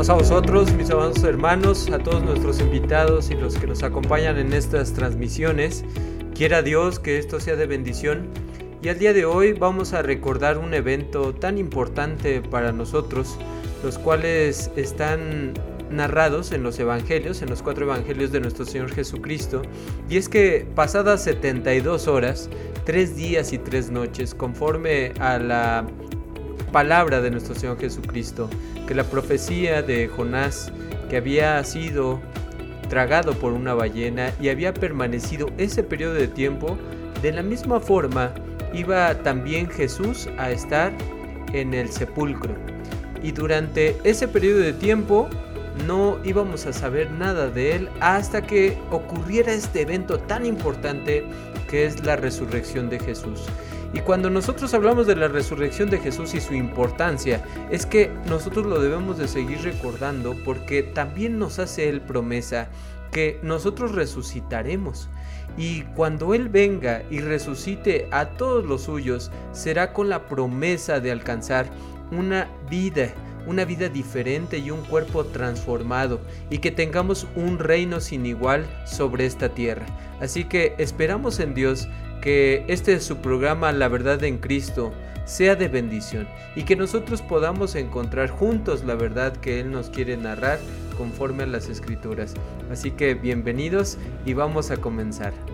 a vosotros, mis amados hermanos, a todos nuestros invitados y los que nos acompañan en estas transmisiones. Quiera Dios que esto sea de bendición. Y al día de hoy vamos a recordar un evento tan importante para nosotros, los cuales están narrados en los evangelios, en los cuatro evangelios de nuestro Señor Jesucristo. Y es que pasadas 72 horas, tres días y tres noches, conforme a la palabra de nuestro Señor Jesucristo, que la profecía de Jonás, que había sido tragado por una ballena y había permanecido ese periodo de tiempo, de la misma forma iba también Jesús a estar en el sepulcro. Y durante ese periodo de tiempo no íbamos a saber nada de él hasta que ocurriera este evento tan importante que es la resurrección de Jesús. Y cuando nosotros hablamos de la resurrección de Jesús y su importancia, es que nosotros lo debemos de seguir recordando porque también nos hace Él promesa que nosotros resucitaremos. Y cuando Él venga y resucite a todos los suyos, será con la promesa de alcanzar una vida, una vida diferente y un cuerpo transformado, y que tengamos un reino sin igual sobre esta tierra. Así que esperamos en Dios que este es su programa La verdad en Cristo sea de bendición y que nosotros podamos encontrar juntos la verdad que Él nos quiere narrar conforme a las escrituras. Así que bienvenidos y vamos a comenzar.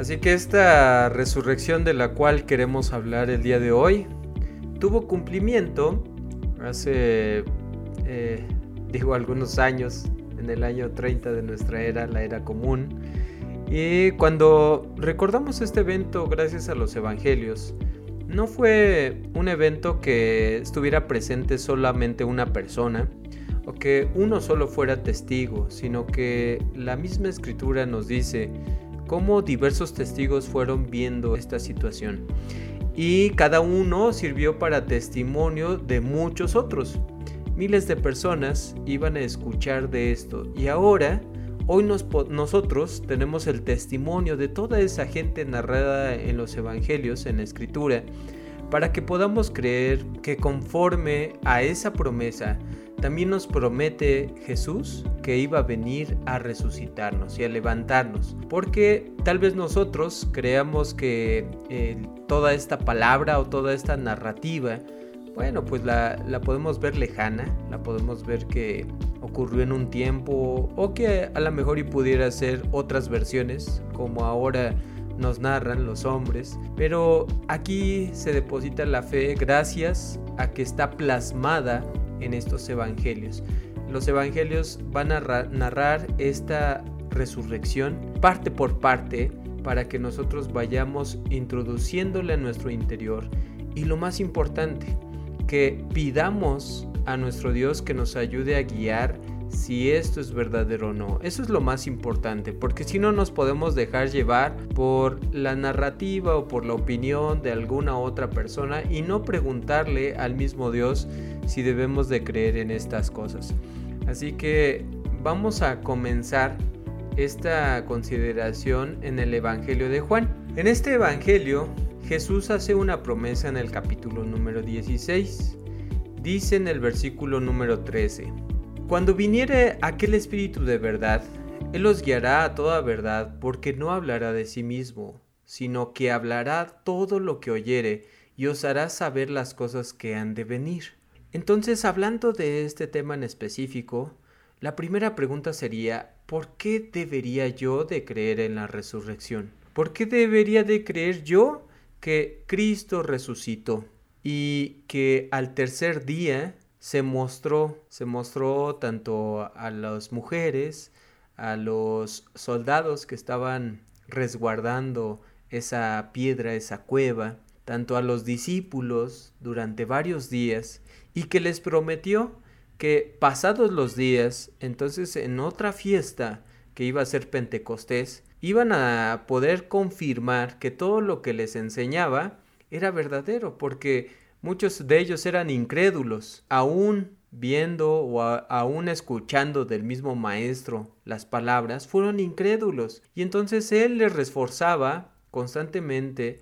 Así que esta resurrección de la cual queremos hablar el día de hoy tuvo cumplimiento hace, eh, digo, algunos años, en el año 30 de nuestra era, la era común. Y cuando recordamos este evento gracias a los evangelios, no fue un evento que estuviera presente solamente una persona o que uno solo fuera testigo, sino que la misma escritura nos dice cómo diversos testigos fueron viendo esta situación y cada uno sirvió para testimonio de muchos otros. Miles de personas iban a escuchar de esto y ahora, hoy nosotros tenemos el testimonio de toda esa gente narrada en los evangelios, en la escritura, para que podamos creer que conforme a esa promesa, también nos promete Jesús que iba a venir a resucitarnos y a levantarnos. Porque tal vez nosotros creamos que eh, toda esta palabra o toda esta narrativa, bueno, pues la, la podemos ver lejana, la podemos ver que ocurrió en un tiempo o que a lo mejor y pudiera ser otras versiones, como ahora nos narran los hombres, pero aquí se deposita la fe gracias a que está plasmada en estos evangelios. Los evangelios van a narrar esta resurrección parte por parte para que nosotros vayamos introduciéndole a nuestro interior y lo más importante, que pidamos a nuestro Dios que nos ayude a guiar si esto es verdadero o no. Eso es lo más importante, porque si no nos podemos dejar llevar por la narrativa o por la opinión de alguna otra persona y no preguntarle al mismo Dios si debemos de creer en estas cosas. Así que vamos a comenzar esta consideración en el Evangelio de Juan. En este Evangelio Jesús hace una promesa en el capítulo número 16. Dice en el versículo número 13. Cuando viniere aquel Espíritu de verdad, Él os guiará a toda verdad, porque no hablará de sí mismo, sino que hablará todo lo que oyere, y os hará saber las cosas que han de venir. Entonces, hablando de este tema en específico, la primera pregunta sería, ¿por qué debería yo de creer en la resurrección? ¿Por qué debería de creer yo que Cristo resucitó y que al tercer día se mostró, se mostró tanto a las mujeres, a los soldados que estaban resguardando esa piedra, esa cueva, tanto a los discípulos durante varios días, y que les prometió que pasados los días, entonces en otra fiesta que iba a ser Pentecostés, iban a poder confirmar que todo lo que les enseñaba era verdadero, porque muchos de ellos eran incrédulos, aún viendo o aún escuchando del mismo maestro las palabras, fueron incrédulos. Y entonces él les reforzaba constantemente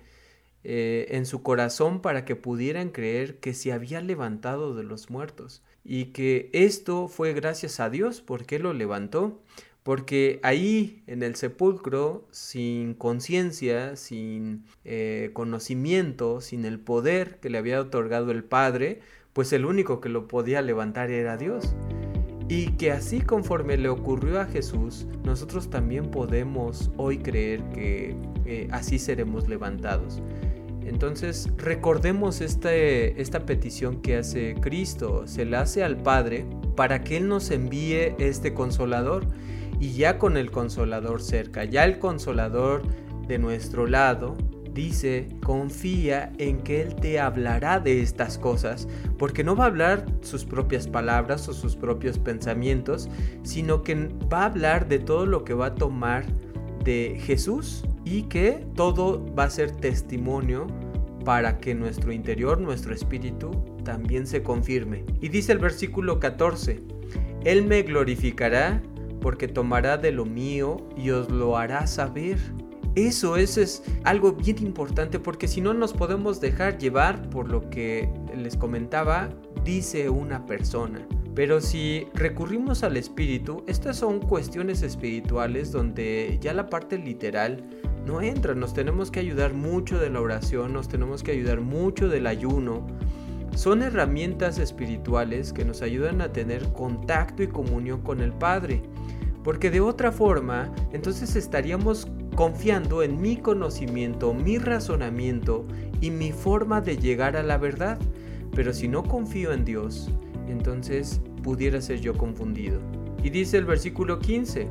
eh, en su corazón para que pudieran creer que se había levantado de los muertos y que esto fue gracias a Dios porque lo levantó. Porque ahí en el sepulcro, sin conciencia, sin eh, conocimiento, sin el poder que le había otorgado el Padre, pues el único que lo podía levantar era Dios. Y que así conforme le ocurrió a Jesús, nosotros también podemos hoy creer que eh, así seremos levantados. Entonces recordemos este, esta petición que hace Cristo, se la hace al Padre para que Él nos envíe este consolador y ya con el consolador cerca, ya el consolador de nuestro lado, dice, confía en que Él te hablará de estas cosas, porque no va a hablar sus propias palabras o sus propios pensamientos, sino que va a hablar de todo lo que va a tomar de Jesús y que todo va a ser testimonio para que nuestro interior, nuestro espíritu, también se confirme. Y dice el versículo 14, Él me glorificará porque tomará de lo mío y os lo hará saber. Eso, eso es algo bien importante porque si no nos podemos dejar llevar por lo que les comentaba, dice una persona. Pero si recurrimos al espíritu, estas son cuestiones espirituales donde ya la parte literal no entra. Nos tenemos que ayudar mucho de la oración, nos tenemos que ayudar mucho del ayuno. Son herramientas espirituales que nos ayudan a tener contacto y comunión con el Padre. Porque de otra forma, entonces estaríamos confiando en mi conocimiento, mi razonamiento y mi forma de llegar a la verdad. Pero si no confío en Dios, entonces pudiera ser yo confundido. Y dice el versículo 15,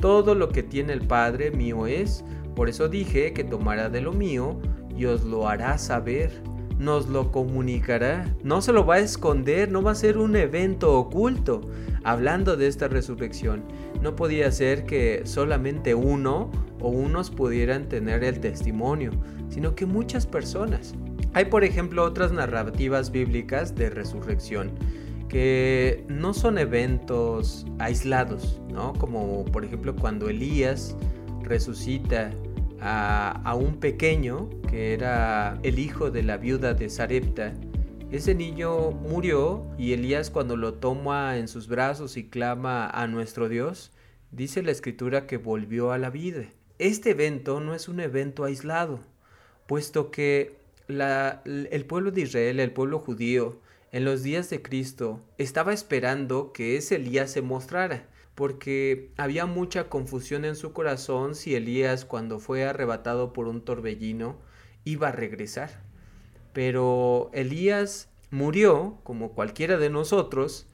todo lo que tiene el Padre mío es, por eso dije que tomará de lo mío y os lo hará saber. Nos lo comunicará. No se lo va a esconder, no va a ser un evento oculto. Hablando de esta resurrección, no podía ser que solamente uno o unos pudieran tener el testimonio, sino que muchas personas. Hay por ejemplo otras narrativas bíblicas de resurrección que no son eventos aislados, ¿no? Como por ejemplo cuando Elías resucita a, un pequeño que era el hijo de la viuda de Sarepta. Ese niño murió y Elías cuando lo toma en sus brazos y clama a nuestro Dios, dice la escritura que volvió a la vida. Este evento no es un evento aislado, puesto que el pueblo de Israel, el pueblo judío, en los días de Cristo, estaba esperando que ese Elías se mostrara porque había mucha confusión en su corazón si Elías cuando fue arrebatado por un torbellino iba a regresar. Pero Elías murió, como cualquiera de nosotros,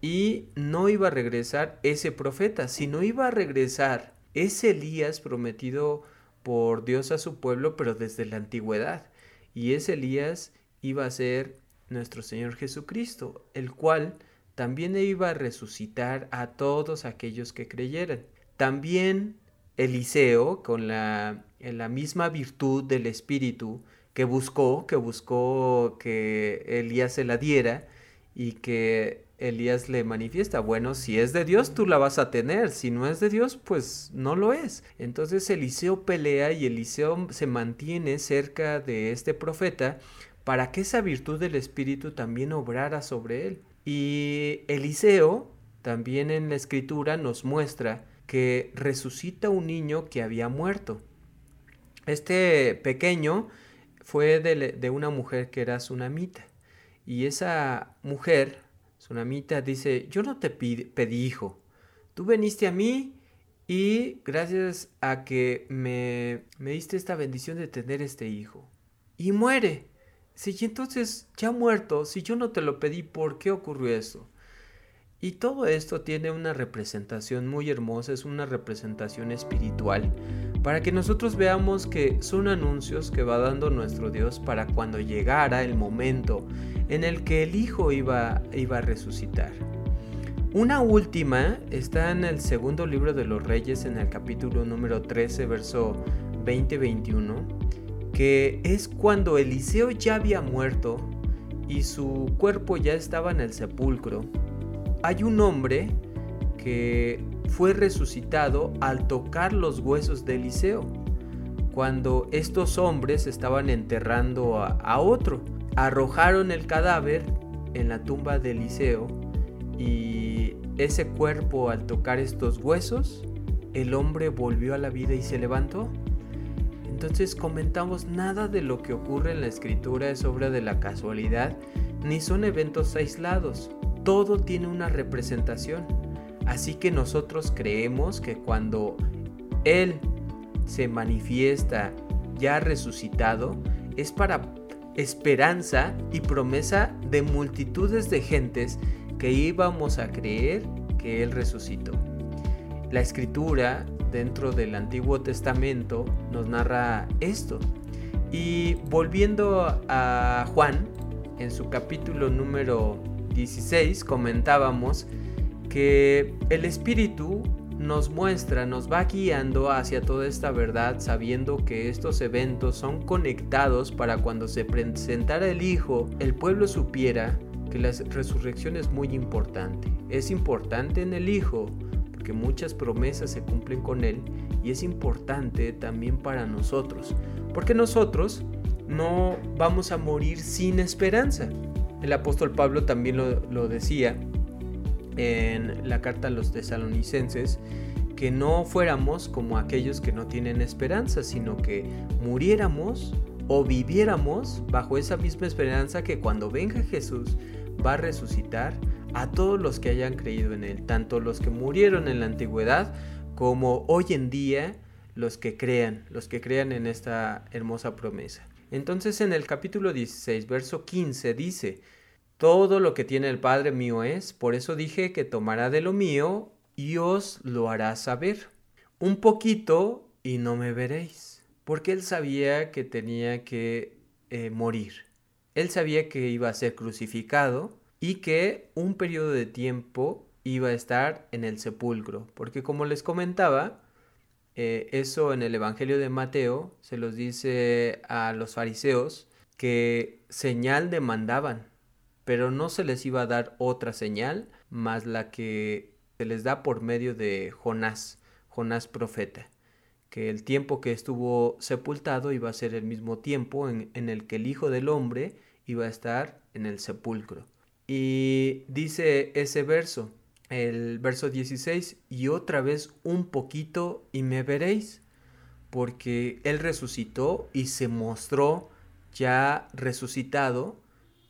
y no iba a regresar ese profeta, sino iba a regresar ese Elías prometido por Dios a su pueblo, pero desde la antigüedad. Y ese Elías iba a ser nuestro Señor Jesucristo, el cual también iba a resucitar a todos aquellos que creyeran. También Eliseo, con la, la misma virtud del Espíritu que buscó, que buscó que Elías se la diera y que Elías le manifiesta, bueno, si es de Dios, tú la vas a tener, si no es de Dios, pues no lo es. Entonces Eliseo pelea y Eliseo se mantiene cerca de este profeta para que esa virtud del Espíritu también obrara sobre él. Y Eliseo también en la escritura nos muestra que resucita un niño que había muerto. Este pequeño fue de, una mujer que era tsunamita. Y esa mujer, tsunamita, dice, yo no te pedí hijo, tú viniste a mí y gracias a que me, me diste esta bendición de tener este hijo. Y muere. Si entonces ya muerto, si yo no te lo pedí, ¿por qué ocurrió eso? Y todo esto tiene una representación muy hermosa, es una representación espiritual, para que nosotros veamos que son anuncios que va dando nuestro Dios para cuando llegara el momento en el que el Hijo iba, iba a resucitar. Una última está en el segundo libro de los Reyes, en el capítulo número 13, verso 20-21, que es cuando Eliseo ya había muerto y su cuerpo ya estaba en el sepulcro hay un hombre que fue resucitado al tocar los huesos de Eliseo, cuando estos hombres estaban enterrando a, otro. Arrojaron el cadáver en la tumba de Eliseo y ese cuerpo al tocar estos huesos, el hombre volvió a la vida y se levantó. Entonces comentamos nada de lo que ocurre en la escritura es obra de la casualidad, ni son eventos aislados todo tiene una representación. Así que nosotros creemos que cuando Él se manifiesta ya resucitado, es para esperanza y promesa de multitudes de gentes que íbamos a creer que Él resucitó. La escritura dentro del Antiguo Testamento nos narra esto. Y volviendo a Juan, en su capítulo número 16 comentábamos que el Espíritu nos muestra, nos va guiando hacia toda esta verdad, sabiendo que estos eventos son conectados para cuando se presentara el Hijo, el pueblo supiera que la resurrección es muy importante. Es importante en el Hijo, porque muchas promesas se cumplen con Él, y es importante también para nosotros, porque nosotros no vamos a morir sin esperanza. El apóstol Pablo también lo, decía en la carta a los tesalonicenses, que no fuéramos como aquellos que no tienen esperanza, sino que muriéramos o viviéramos bajo esa misma esperanza que cuando venga Jesús va a resucitar a todos los que hayan creído en Él, tanto los que murieron en la antigüedad como hoy en día los que crean, los que crean en esta hermosa promesa. Entonces en el capítulo 16, verso 15 dice, Todo lo que tiene el Padre mío es, por eso dije que tomará de lo mío y os lo hará saber. Un poquito y no me veréis. Porque él sabía que tenía que eh, morir. Él sabía que iba a ser crucificado y que un periodo de tiempo iba a estar en el sepulcro. Porque como les comentaba, eh, eso en el Evangelio de Mateo se los dice a los fariseos que señal demandaban, pero no se les iba a dar otra señal más la que se les da por medio de Jonás, Jonás profeta, que el tiempo que estuvo sepultado iba a ser el mismo tiempo en, en el que el Hijo del Hombre iba a estar en el sepulcro. Y dice ese verso, el verso 16, y otra vez un poquito y me veréis, porque Él resucitó y se mostró ya resucitado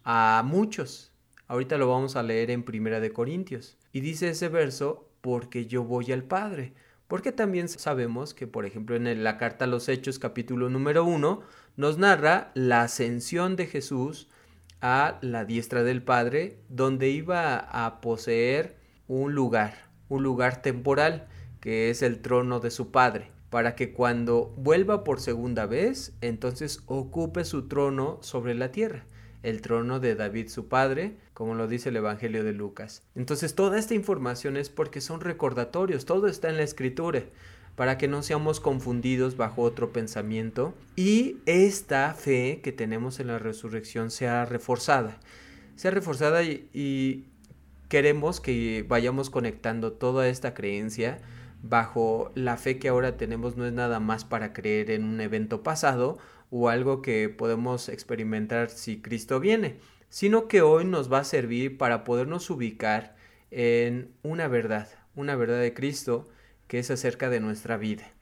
a muchos. Ahorita lo vamos a leer en Primera de Corintios. Y dice ese verso, porque yo voy al Padre. Porque también sabemos que, por ejemplo, en la carta a los Hechos, capítulo número 1, nos narra la ascensión de Jesús a la diestra del Padre, donde iba a poseer un lugar, un lugar temporal, que es el trono de su padre, para que cuando vuelva por segunda vez, entonces ocupe su trono sobre la tierra, el trono de David su padre, como lo dice el Evangelio de Lucas. Entonces toda esta información es porque son recordatorios, todo está en la escritura para que no seamos confundidos bajo otro pensamiento y esta fe que tenemos en la resurrección sea reforzada. Sea reforzada y, queremos que vayamos conectando toda esta creencia bajo la fe que ahora tenemos no es nada más para creer en un evento pasado o algo que podemos experimentar si Cristo viene, sino que hoy nos va a servir para podernos ubicar en una verdad, una verdad de Cristo que es acerca de nuestra vida.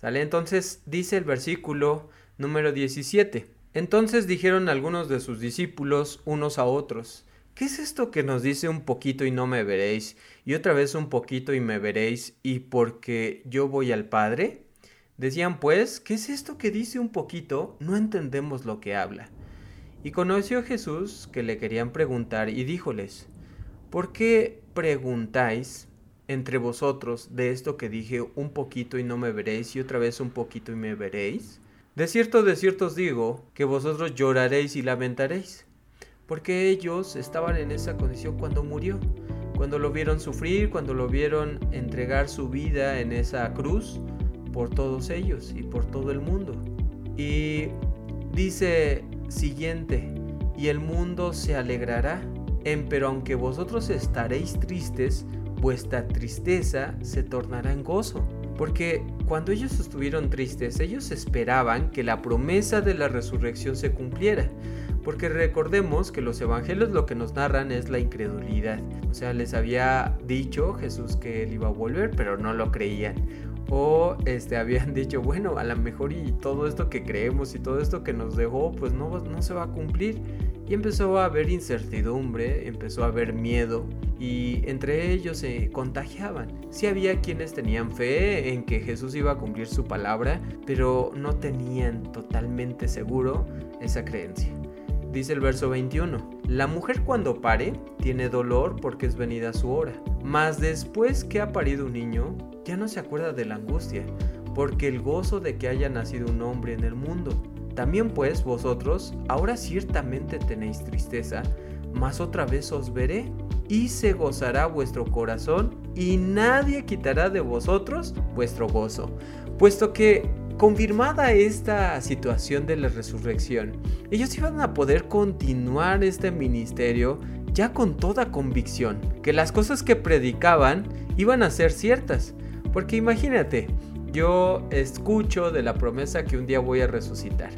¿Sale? Entonces dice el versículo número 17, Entonces dijeron algunos de sus discípulos unos a otros, ¿qué es esto que nos dice un poquito y no me veréis? Y otra vez un poquito y me veréis, y porque yo voy al Padre? Decían pues, ¿qué es esto que dice un poquito? No entendemos lo que habla. Y conoció Jesús que le querían preguntar y díjoles, ¿por qué preguntáis entre vosotros de esto que dije un poquito y no me veréis y otra vez un poquito y me veréis? De cierto, de cierto os digo, que vosotros lloraréis y lamentaréis, porque ellos estaban en esa condición cuando murió, cuando lo vieron sufrir, cuando lo vieron entregar su vida en esa cruz por todos ellos y por todo el mundo. Y dice siguiente, y el mundo se alegrará, en pero aunque vosotros estaréis tristes, vuestra tristeza se tornará en gozo. Porque cuando ellos estuvieron tristes, ellos esperaban que la promesa de la resurrección se cumpliera. Porque recordemos que los evangelios lo que nos narran es la incredulidad. O sea, les había dicho Jesús que él iba a volver, pero no lo creían. O este, habían dicho, bueno, a lo mejor y todo esto que creemos y todo esto que nos dejó, pues no, no se va a cumplir. Y empezó a haber incertidumbre, empezó a haber miedo y entre ellos se contagiaban. Sí había quienes tenían fe en que Jesús iba a cumplir su palabra, pero no tenían totalmente seguro esa creencia. Dice el verso 21, la mujer cuando pare tiene dolor porque es venida su hora, mas después que ha parido un niño, ya no se acuerda de la angustia, porque el gozo de que haya nacido un hombre en el mundo también pues vosotros ahora ciertamente tenéis tristeza, mas otra vez os veré y se gozará vuestro corazón y nadie quitará de vosotros vuestro gozo. Puesto que confirmada esta situación de la resurrección, ellos iban a poder continuar este ministerio ya con toda convicción, que las cosas que predicaban iban a ser ciertas. Porque imagínate, yo escucho de la promesa que un día voy a resucitar.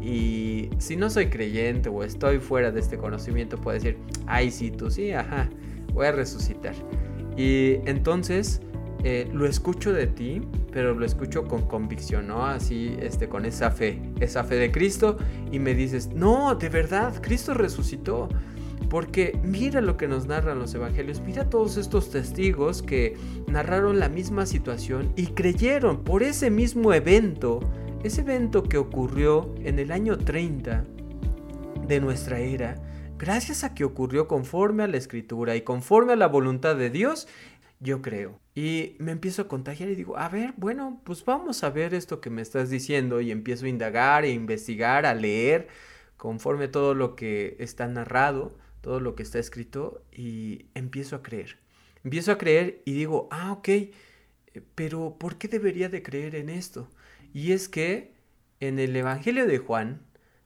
Y si no soy creyente o estoy fuera de este conocimiento, puedo decir, ay, sí, tú sí, ajá, voy a resucitar. Y entonces eh, lo escucho de ti, pero lo escucho con convicción, ¿no? Así, este, con esa fe, esa fe de Cristo. Y me dices, no, de verdad, Cristo resucitó. Porque mira lo que nos narran los evangelios, mira todos estos testigos que narraron la misma situación y creyeron por ese mismo evento, ese evento que ocurrió en el año 30 de nuestra era, gracias a que ocurrió conforme a la escritura y conforme a la voluntad de Dios, yo creo. Y me empiezo a contagiar y digo, a ver, bueno, pues vamos a ver esto que me estás diciendo y empiezo a indagar e investigar, a leer conforme a todo lo que está narrado todo lo que está escrito y empiezo a creer. Empiezo a creer y digo, ah, ok, eh, pero ¿por qué debería de creer en esto? Y es que en el Evangelio de Juan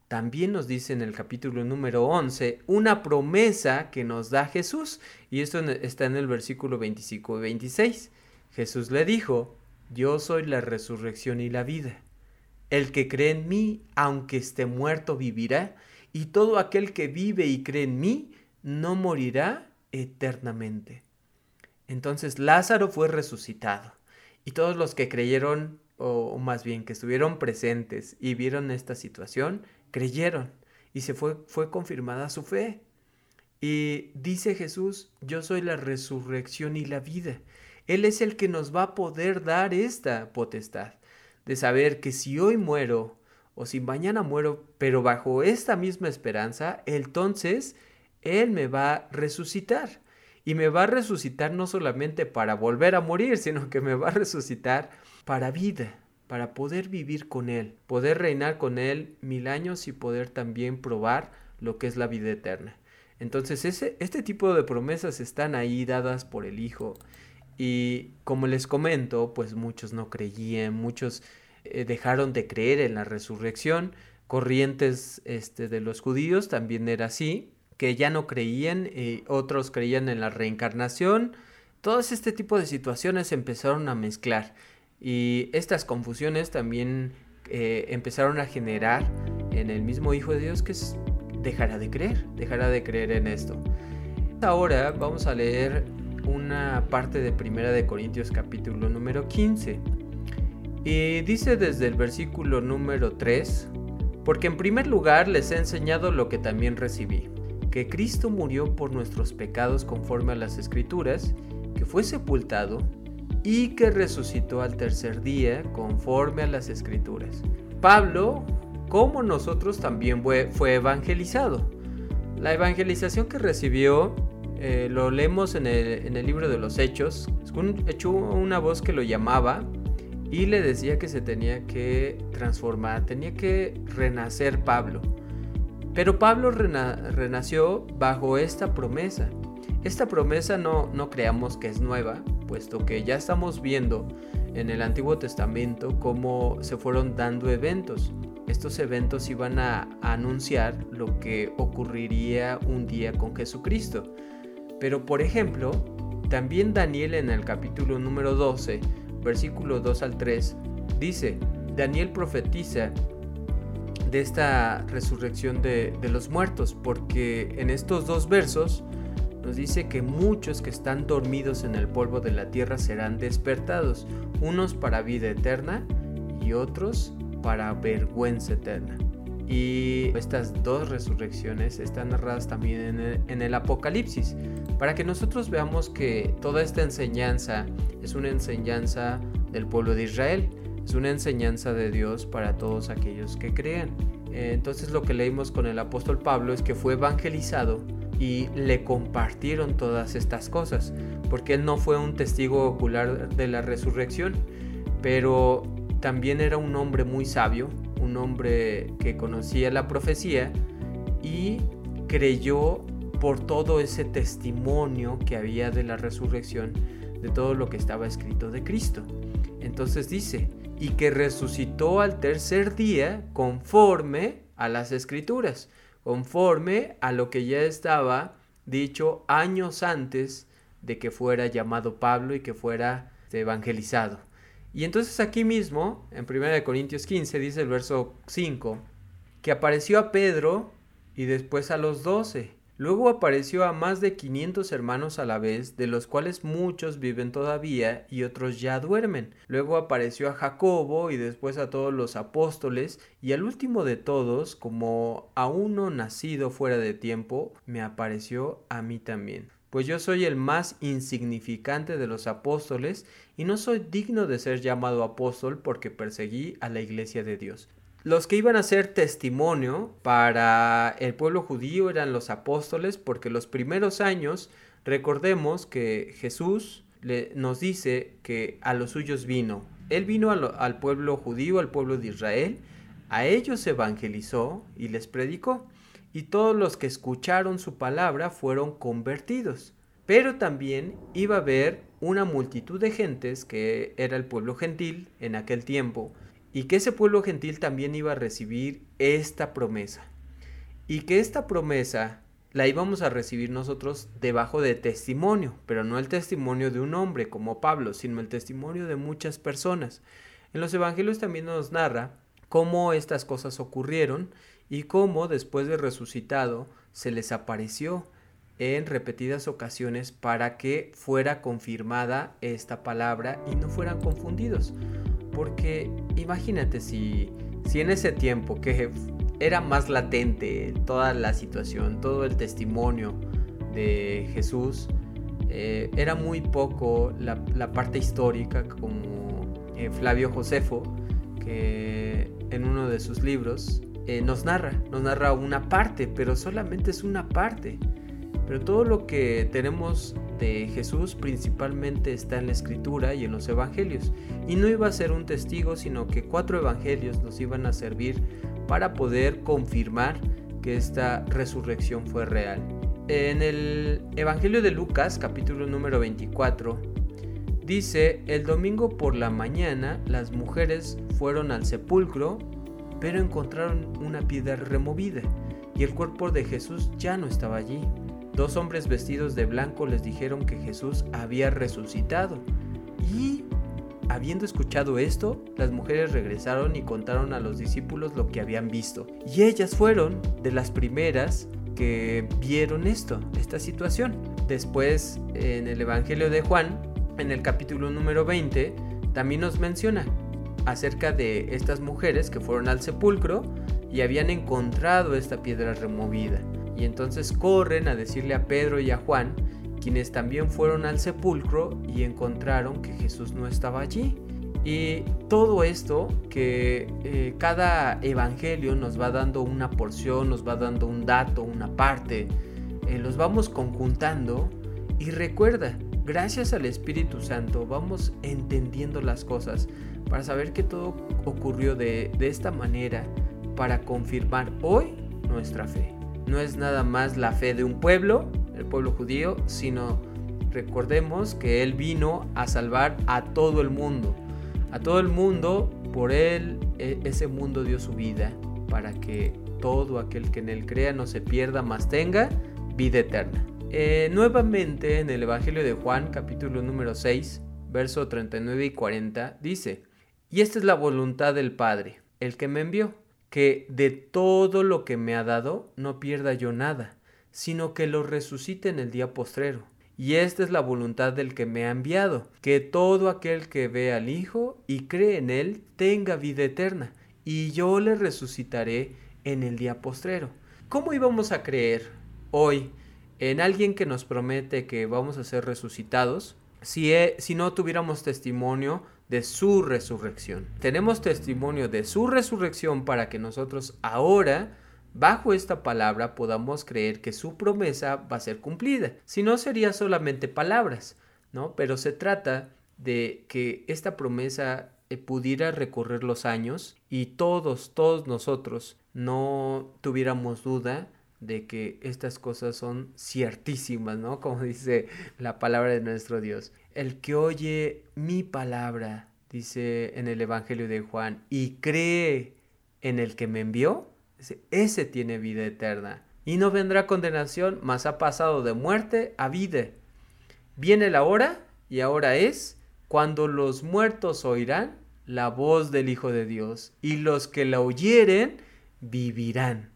también nos dice en el capítulo número 11 una promesa que nos da Jesús. Y esto está en el versículo 25 y 26. Jesús le dijo, yo soy la resurrección y la vida. El que cree en mí, aunque esté muerto, vivirá y todo aquel que vive y cree en mí no morirá eternamente. Entonces Lázaro fue resucitado y todos los que creyeron, o más bien que estuvieron presentes y vieron esta situación, creyeron y se fue, fue confirmada su fe. Y dice Jesús, yo soy la resurrección y la vida. Él es el que nos va a poder dar esta potestad de saber que si hoy muero, o si mañana muero, pero bajo esta misma esperanza, entonces Él me va a resucitar. Y me va a resucitar no solamente para volver a morir, sino que me va a resucitar para vida, para poder vivir con Él, poder reinar con Él mil años y poder también probar lo que es la vida eterna. Entonces ese, este tipo de promesas están ahí dadas por el Hijo. Y como les comento, pues muchos no creían, muchos eh, dejaron de creer en la resurrección. Corrientes este, de los judíos también era así, que ya no creían, y otros creían en la reencarnación. Todos este tipo de situaciones empezaron a mezclar y estas confusiones también eh, empezaron a generar en el mismo Hijo de Dios que dejará de creer, dejará de creer en esto. Ahora vamos a leer una parte de Primera de Corintios capítulo número 15. Y dice desde el versículo número 3, Porque en primer lugar les he enseñado lo que también recibí, que Cristo murió por nuestros pecados conforme a las escrituras, que fue sepultado y que resucitó al tercer día conforme a las escrituras. Pablo, como nosotros, también fue, evangelizado. La evangelización que recibió eh, lo leemos en el, libro de los Hechos. Echó una voz que lo llamaba y le decía que se tenía que transformar, tenía que renacer Pablo. Pero Pablo renació bajo esta promesa. Esta promesa no, no creamos que es nueva, puesto que ya estamos viendo en el Antiguo Testamento cómo se fueron dando eventos. Estos eventos iban a anunciar lo que ocurriría un día con Jesucristo. Pero por ejemplo, también Daniel en el capítulo número 12, versículo 2 al 3, dice, Daniel profetiza de esta resurrección de, de, los muertos, porque en estos dos versos nos dice que muchos que están dormidos en el polvo de la tierra serán despertados, unos para vida eterna y otros para vergüenza eterna. Y estas dos resurrecciones están narradas también en el, Apocalipsis, para que nosotros veamos que toda esta enseñanza es una enseñanza del pueblo de Israel, es una enseñanza de Dios para todos aquellos que crean. Entonces lo que leímos con el apóstol Pablo es que fue evangelizado y le compartieron todas estas cosas, porque él no fue un testigo ocular de la resurrección, pero también era un hombre muy sabio, un hombre que conocía la profecía y creyó por todo ese testimonio que había de la resurrección, de todo lo que estaba escrito de Cristo. Entonces dice, y que resucitó al tercer día conforme a las escrituras, conforme a lo que ya estaba dicho años antes de que fuera llamado Pablo y que fuera evangelizado. Y entonces aquí mismo, en 1 Corintios 15, dice el verso 5, que apareció a Pedro y después a los doce. Luego apareció a más de 500 hermanos a la vez, de los cuales muchos viven todavía y otros ya duermen. Luego apareció a Jacobo y después a todos los apóstoles, y al último de todos, como a uno nacido fuera de tiempo, me apareció a mí también pues yo soy el más insignificante de los apóstoles y no soy digno de ser llamado apóstol porque perseguí a la iglesia de Dios. Los que iban a ser testimonio para el pueblo judío eran los apóstoles porque los primeros años, recordemos que Jesús le, nos dice que a los suyos vino. Él vino al pueblo judío, al pueblo de Israel, a ellos evangelizó y les predicó y todos los que escucharon su palabra fueron convertidos. Pero también iba a haber una multitud de gentes que era el pueblo gentil en aquel tiempo, y que ese pueblo gentil también iba a recibir esta promesa. Y que esta promesa la íbamos a recibir nosotros debajo de testimonio, pero no el testimonio de un hombre como Pablo, sino el testimonio de muchas personas. En los evangelios también nos narra cómo estas cosas ocurrieron y cómo después de resucitado se les apareció en repetidas ocasiones para que fuera confirmada esta palabra y no fueran confundidos. Porque imagínate si, si en ese tiempo que era más latente toda la situación, todo el testimonio de Jesús, eh, era muy poco la, parte histórica como eh, Flavio Josefo, que en uno de sus libros eh, nos narra, nos narra una parte, pero solamente es una parte. Pero todo lo que tenemos de Jesús principalmente está en la escritura y en los evangelios. Y no iba a ser un testigo, sino que cuatro evangelios nos iban a servir para poder confirmar que esta resurrección fue real. En el Evangelio de Lucas, capítulo número 24, dice, el domingo por la mañana las mujeres fueron al sepulcro pero encontraron una piedra removida y el cuerpo de Jesús ya no estaba allí. Dos hombres vestidos de blanco les dijeron que Jesús había resucitado y, habiendo escuchado esto, las mujeres regresaron y contaron a los discípulos lo que habían visto. Y ellas fueron de las primeras que vieron esto, esta situación. Después, en el Evangelio de Juan, en el capítulo número 20, también nos menciona acerca de estas mujeres que fueron al sepulcro y habían encontrado esta piedra removida. Y entonces corren a decirle a Pedro y a Juan, quienes también fueron al sepulcro y encontraron que Jesús no estaba allí. Y todo esto que eh, cada evangelio nos va dando una porción, nos va dando un dato, una parte, eh, los vamos conjuntando y recuerda, gracias al Espíritu Santo vamos entendiendo las cosas para saber que todo ocurrió de, de esta manera para confirmar hoy nuestra fe. No es nada más la fe de un pueblo, el pueblo judío, sino recordemos que Él vino a salvar a todo el mundo a todo el mundo, por él e, ese mundo dio su vida, para que todo aquel que en él crea no se pierda, mas tenga vida eterna. Eh, nuevamente en el Evangelio de Juan, capítulo número 6, verso 39 y 40, dice, y esta es la voluntad del Padre, el que me envió, que de todo lo que me ha dado no pierda yo nada, sino que lo resucite en el día postrero. Y esta es la voluntad del que me ha enviado, que todo aquel que ve al Hijo y cree en Él tenga vida eterna, y yo le resucitaré en el día postrero. ¿Cómo íbamos a creer hoy en alguien que nos promete que vamos a ser resucitados si, si no tuviéramos testimonio de su resurrección? Tenemos testimonio de su resurrección para que nosotros ahora bajo esta palabra podamos creer que su promesa va a ser cumplida. Si no, sería solamente palabras, ¿no? Pero se trata de que esta promesa eh, pudiera recorrer los años y todos, todos nosotros no tuviéramos duda de que estas cosas son ciertísimas, ¿no? Como dice la palabra de nuestro Dios. El que oye mi palabra, dice en el Evangelio de Juan, y cree en el que me envió, ese tiene vida eterna. Y no vendrá condenación, mas ha pasado de muerte a vida. Viene la hora, y ahora es, cuando los muertos oirán la voz del Hijo de Dios, y los que la oyeren vivirán.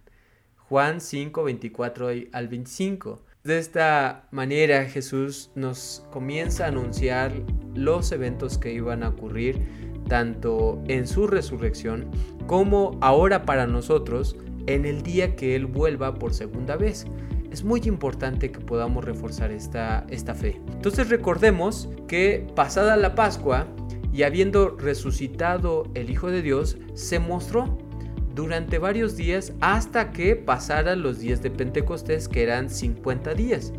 Juan 5, 24 al 25. De esta manera Jesús nos comienza a anunciar los eventos que iban a ocurrir tanto en su resurrección como ahora para nosotros en el día que Él vuelva por segunda vez. Es muy importante que podamos reforzar esta, esta fe. Entonces recordemos que pasada la Pascua y habiendo resucitado el Hijo de Dios, se mostró durante varios días hasta que pasaran los días de Pentecostés, que eran 50 días.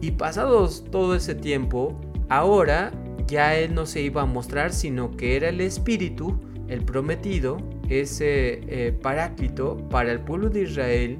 Y pasados todo ese tiempo, ahora ya Él no se iba a mostrar, sino que era el Espíritu, el prometido, ese eh, paráclito para el pueblo de Israel,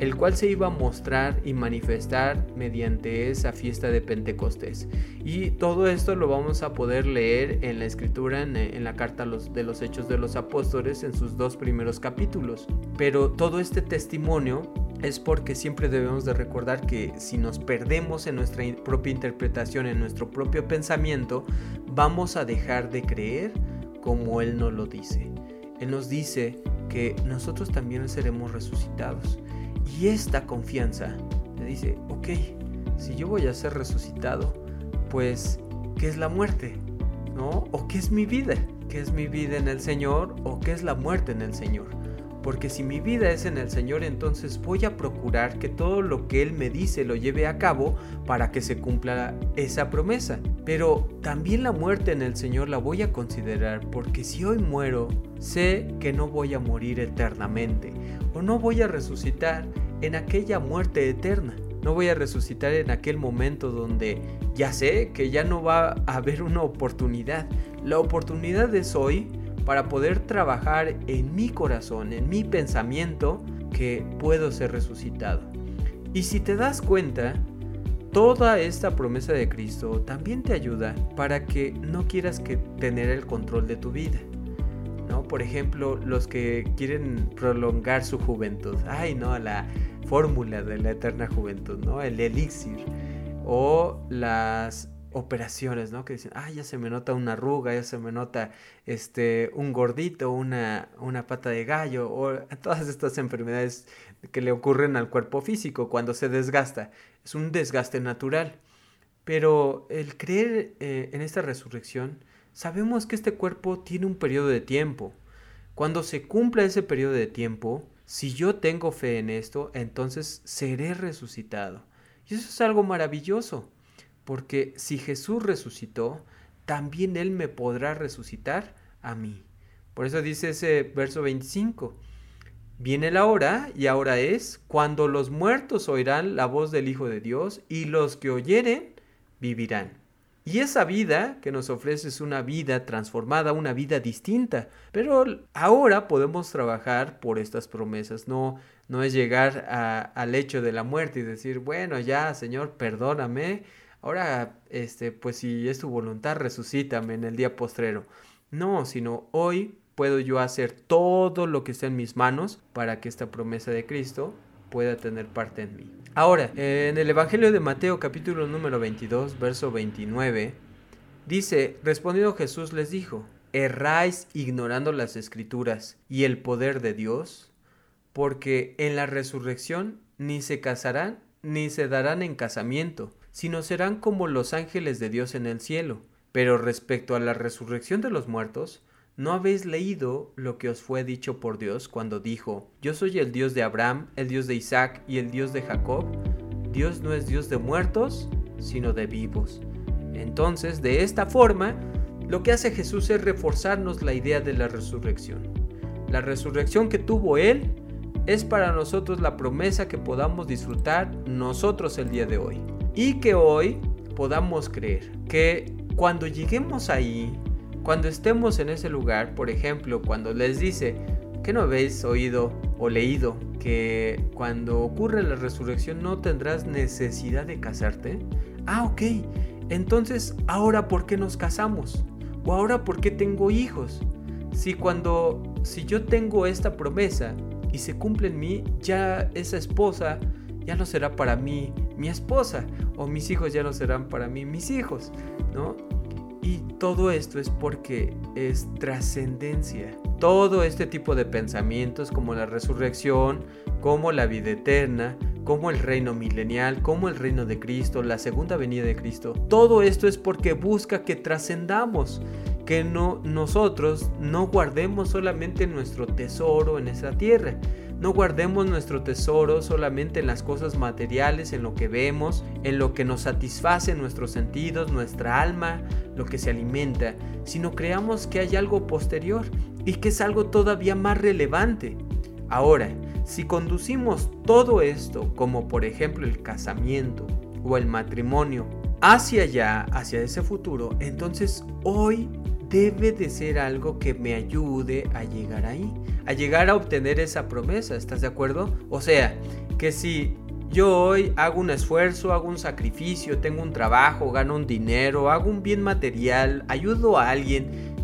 el cual se iba a mostrar y manifestar mediante esa fiesta de Pentecostés. Y todo esto lo vamos a poder leer en la escritura, en, la carta de los Hechos de los Apóstoles, en sus dos primeros capítulos. Pero todo este testimonio es porque siempre debemos de recordar que si nos perdemos en nuestra propia interpretación, en nuestro propio pensamiento, vamos a dejar de creer como Él nos lo dice. Él nos dice que nosotros también seremos resucitados. Y esta confianza le dice, ok, si yo voy a ser resucitado, pues, ¿qué es la muerte? ¿No? ¿O qué es mi vida? ¿Qué es mi vida en el Señor? ¿O qué es la muerte en el Señor? Porque si mi vida es en el Señor, entonces voy a procurar que todo lo que Él me dice lo lleve a cabo para que se cumpla esa promesa. Pero también la muerte en el Señor la voy a considerar porque si hoy muero, sé que no voy a morir eternamente o no voy a resucitar en aquella muerte eterna. No voy a resucitar en aquel momento donde ya sé que ya no va a haber una oportunidad. La oportunidad es hoy para poder trabajar en mi corazón, en mi pensamiento, que puedo ser resucitado. Y si te das cuenta, toda esta promesa de Cristo también te ayuda para que no quieras que tener el control de tu vida. ¿no? Por ejemplo, los que quieren prolongar su juventud. Ay, no, la fórmula de la eterna juventud, ¿no? El elixir. O las operaciones, ¿no? Que dicen, ah, ya se me nota una arruga, ya se me nota este, un gordito, una, una pata de gallo, o todas estas enfermedades que le ocurren al cuerpo físico cuando se desgasta. Es un desgaste natural. Pero el creer eh, en esta resurrección, sabemos que este cuerpo tiene un periodo de tiempo. Cuando se cumpla ese periodo de tiempo, si yo tengo fe en esto, entonces seré resucitado. Y eso es algo maravilloso, porque si Jesús resucitó, también Él me podrá resucitar a mí. Por eso dice ese verso 25. Viene la hora, y ahora es, cuando los muertos oirán la voz del Hijo de Dios, y los que oyeren vivirán. Y esa vida que nos ofrece es una vida transformada, una vida distinta. Pero ahora podemos trabajar por estas promesas. No, no es llegar al hecho de la muerte y decir, bueno, ya, Señor, perdóname. Ahora, este, pues si es tu voluntad, resucítame en el día postrero. No, sino hoy puedo yo hacer todo lo que esté en mis manos para que esta promesa de Cristo pueda tener parte en mí. Ahora, en el Evangelio de Mateo capítulo número 22, verso 29, dice, respondiendo Jesús les dijo, ¿erráis ignorando las escrituras y el poder de Dios? Porque en la resurrección ni se casarán ni se darán en casamiento, sino serán como los ángeles de Dios en el cielo. Pero respecto a la resurrección de los muertos, ¿No habéis leído lo que os fue dicho por Dios cuando dijo, Yo soy el Dios de Abraham, el Dios de Isaac y el Dios de Jacob? Dios no es Dios de muertos, sino de vivos. Entonces, de esta forma, lo que hace Jesús es reforzarnos la idea de la resurrección. La resurrección que tuvo Él es para nosotros la promesa que podamos disfrutar nosotros el día de hoy. Y que hoy podamos creer que cuando lleguemos ahí, cuando estemos en ese lugar, por ejemplo, cuando les dice que no habéis oído o leído que cuando ocurre la resurrección no tendrás necesidad de casarte. Ah, ok. Entonces, ¿ahora por qué nos casamos? ¿O ahora por qué tengo hijos? Si cuando, si yo tengo esta promesa y se cumple en mí, ya esa esposa ya no será para mí mi esposa, o mis hijos ya no serán para mí mis hijos, ¿no? Y todo esto es porque es trascendencia. Todo este tipo de pensamientos como la resurrección, como la vida eterna, como el reino milenial, como el reino de Cristo, la segunda venida de Cristo, todo esto es porque busca que trascendamos, que no nosotros no guardemos solamente nuestro tesoro en esta tierra, no guardemos nuestro tesoro solamente en las cosas materiales, en lo que vemos, en lo que nos satisface nuestros sentidos, nuestra alma, lo que se alimenta, sino creamos que hay algo posterior y que es algo todavía más relevante. Ahora, si conducimos todo esto, como por ejemplo el casamiento o el matrimonio, hacia allá, hacia ese futuro, entonces hoy debe de ser algo que me ayude a llegar ahí, a llegar a obtener esa promesa, ¿estás de acuerdo? O sea, que si yo hoy hago un esfuerzo, hago un sacrificio, tengo un trabajo, gano un dinero, hago un bien material, ayudo a alguien,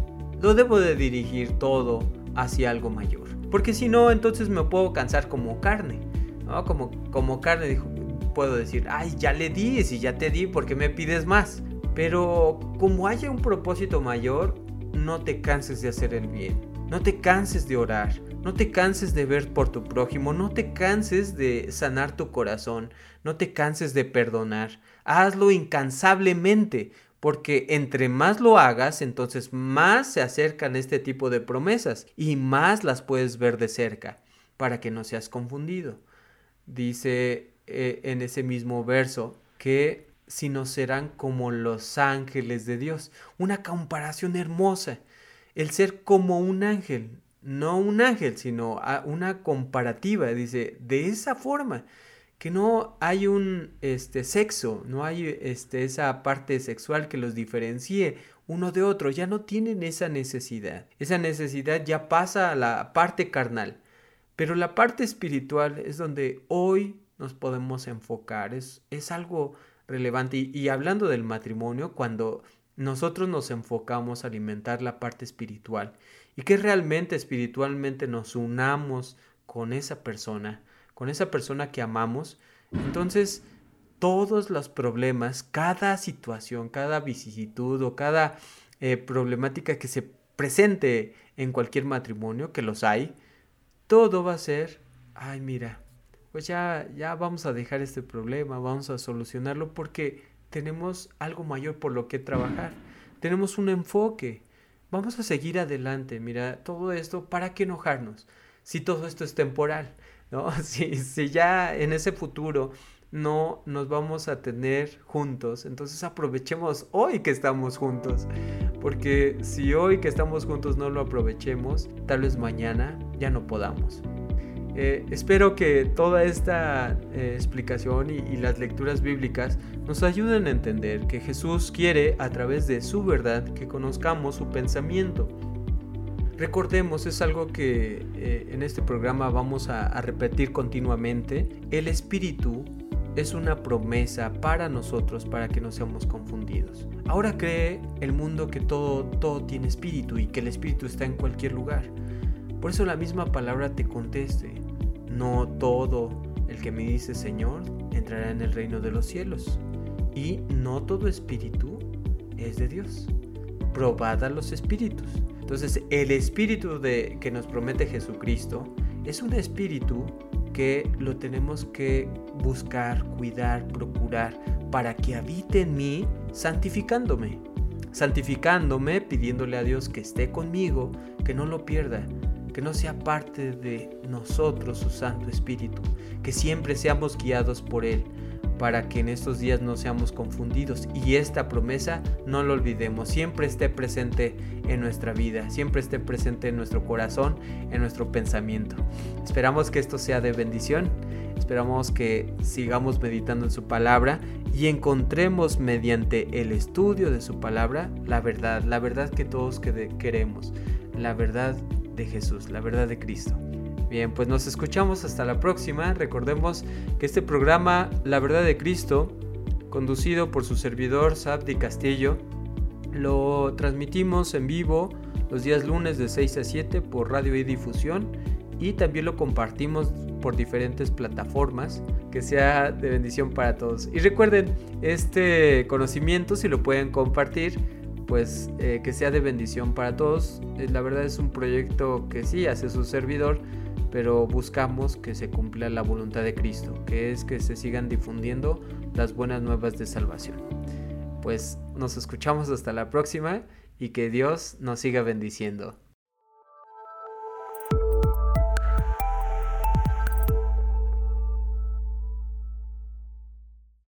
lo debo de dirigir todo hacia algo mayor. Porque si no, entonces me puedo cansar como carne. ¿no? Como, como carne, dijo, puedo decir, ay, ya le di, si ya te di, ¿por qué me pides más? Pero como haya un propósito mayor, no te canses de hacer el bien. No te canses de orar. No te canses de ver por tu prójimo. No te canses de sanar tu corazón. No te canses de perdonar. Hazlo incansablemente. Porque entre más lo hagas, entonces más se acercan este tipo de promesas y más las puedes ver de cerca, para que no seas confundido. Dice eh, en ese mismo verso que sino serán como los ángeles de Dios. Una comparación hermosa. El ser como un ángel, no un ángel, sino una comparativa, dice, de esa forma, que no hay un este, sexo, no hay este, esa parte sexual que los diferencie uno de otro, ya no tienen esa necesidad. Esa necesidad ya pasa a la parte carnal. Pero la parte espiritual es donde hoy nos podemos enfocar, es, es algo relevante. Y, hablando del matrimonio, cuando nosotros nos enfocamos a alimentar la parte espiritual y que realmente espiritualmente nos unamos con esa persona, con esa persona que amamos, entonces todos los problemas, cada situación, cada vicisitud o cada eh, problemática que se presente en cualquier matrimonio, que los hay, todo va a ser, ay mira, pues ya, ya vamos a dejar este problema, vamos a solucionarlo porque tenemos algo mayor por lo que trabajar, tenemos un enfoque, vamos a seguir adelante, mira, todo esto, ¿para qué enojarnos? si todo esto es temporal, ¿no? Si, si ya en ese futuro no nos vamos a tener juntos. Entonces aprovechemos hoy que estamos juntos. Porque si hoy que estamos juntos no lo aprovechemos, tal vez mañana ya no podamos. Eh, espero que toda esta eh, explicación y, las lecturas bíblicas nos ayuden a entender que Jesús quiere a través de su verdad que conozcamos su pensamiento. Recordemos, es algo que eh, en este programa vamos a, a repetir continuamente, el Espíritu es una promesa para nosotros para que no seamos confundidos. Ahora cree el mundo que todo, todo tiene espíritu y que el espíritu está en cualquier lugar. Por eso la misma palabra te conteste, no todo el que me dice Señor entrará en el reino de los cielos. Y no todo espíritu es de Dios. Probad los espíritus. Entonces el espíritu de, que nos promete Jesucristo es un espíritu que lo tenemos que buscar, cuidar, procurar para que habite en mí santificándome. Santificándome, pidiéndole a Dios que esté conmigo, que no lo pierda, que no sea parte de nosotros su Santo Espíritu, que siempre seamos guiados por Él, para que en estos días no seamos confundidos y esta promesa no lo olvidemos, siempre esté presente en nuestra vida, siempre esté presente en nuestro corazón, en nuestro pensamiento. Esperamos que esto sea de bendición, esperamos que sigamos meditando en su palabra y encontremos mediante el estudio de su palabra la verdad, la verdad que todos queremos, la verdad de Jesús, la verdad de Cristo. Bien, pues nos escuchamos hasta la próxima. Recordemos que este programa, La Verdad de Cristo, conducido por su servidor Sabdi Castillo, lo transmitimos en vivo los días lunes de 6 a 7 por radio y difusión y también lo compartimos por diferentes plataformas que sea de bendición para todos. Y recuerden, este conocimiento si lo pueden compartir, pues eh, que sea de bendición para todos. Eh, la verdad es un proyecto que sí hace su servidor pero buscamos que se cumpla la voluntad de Cristo, que es que se sigan difundiendo las buenas nuevas de salvación. Pues nos escuchamos hasta la próxima y que Dios nos siga bendiciendo.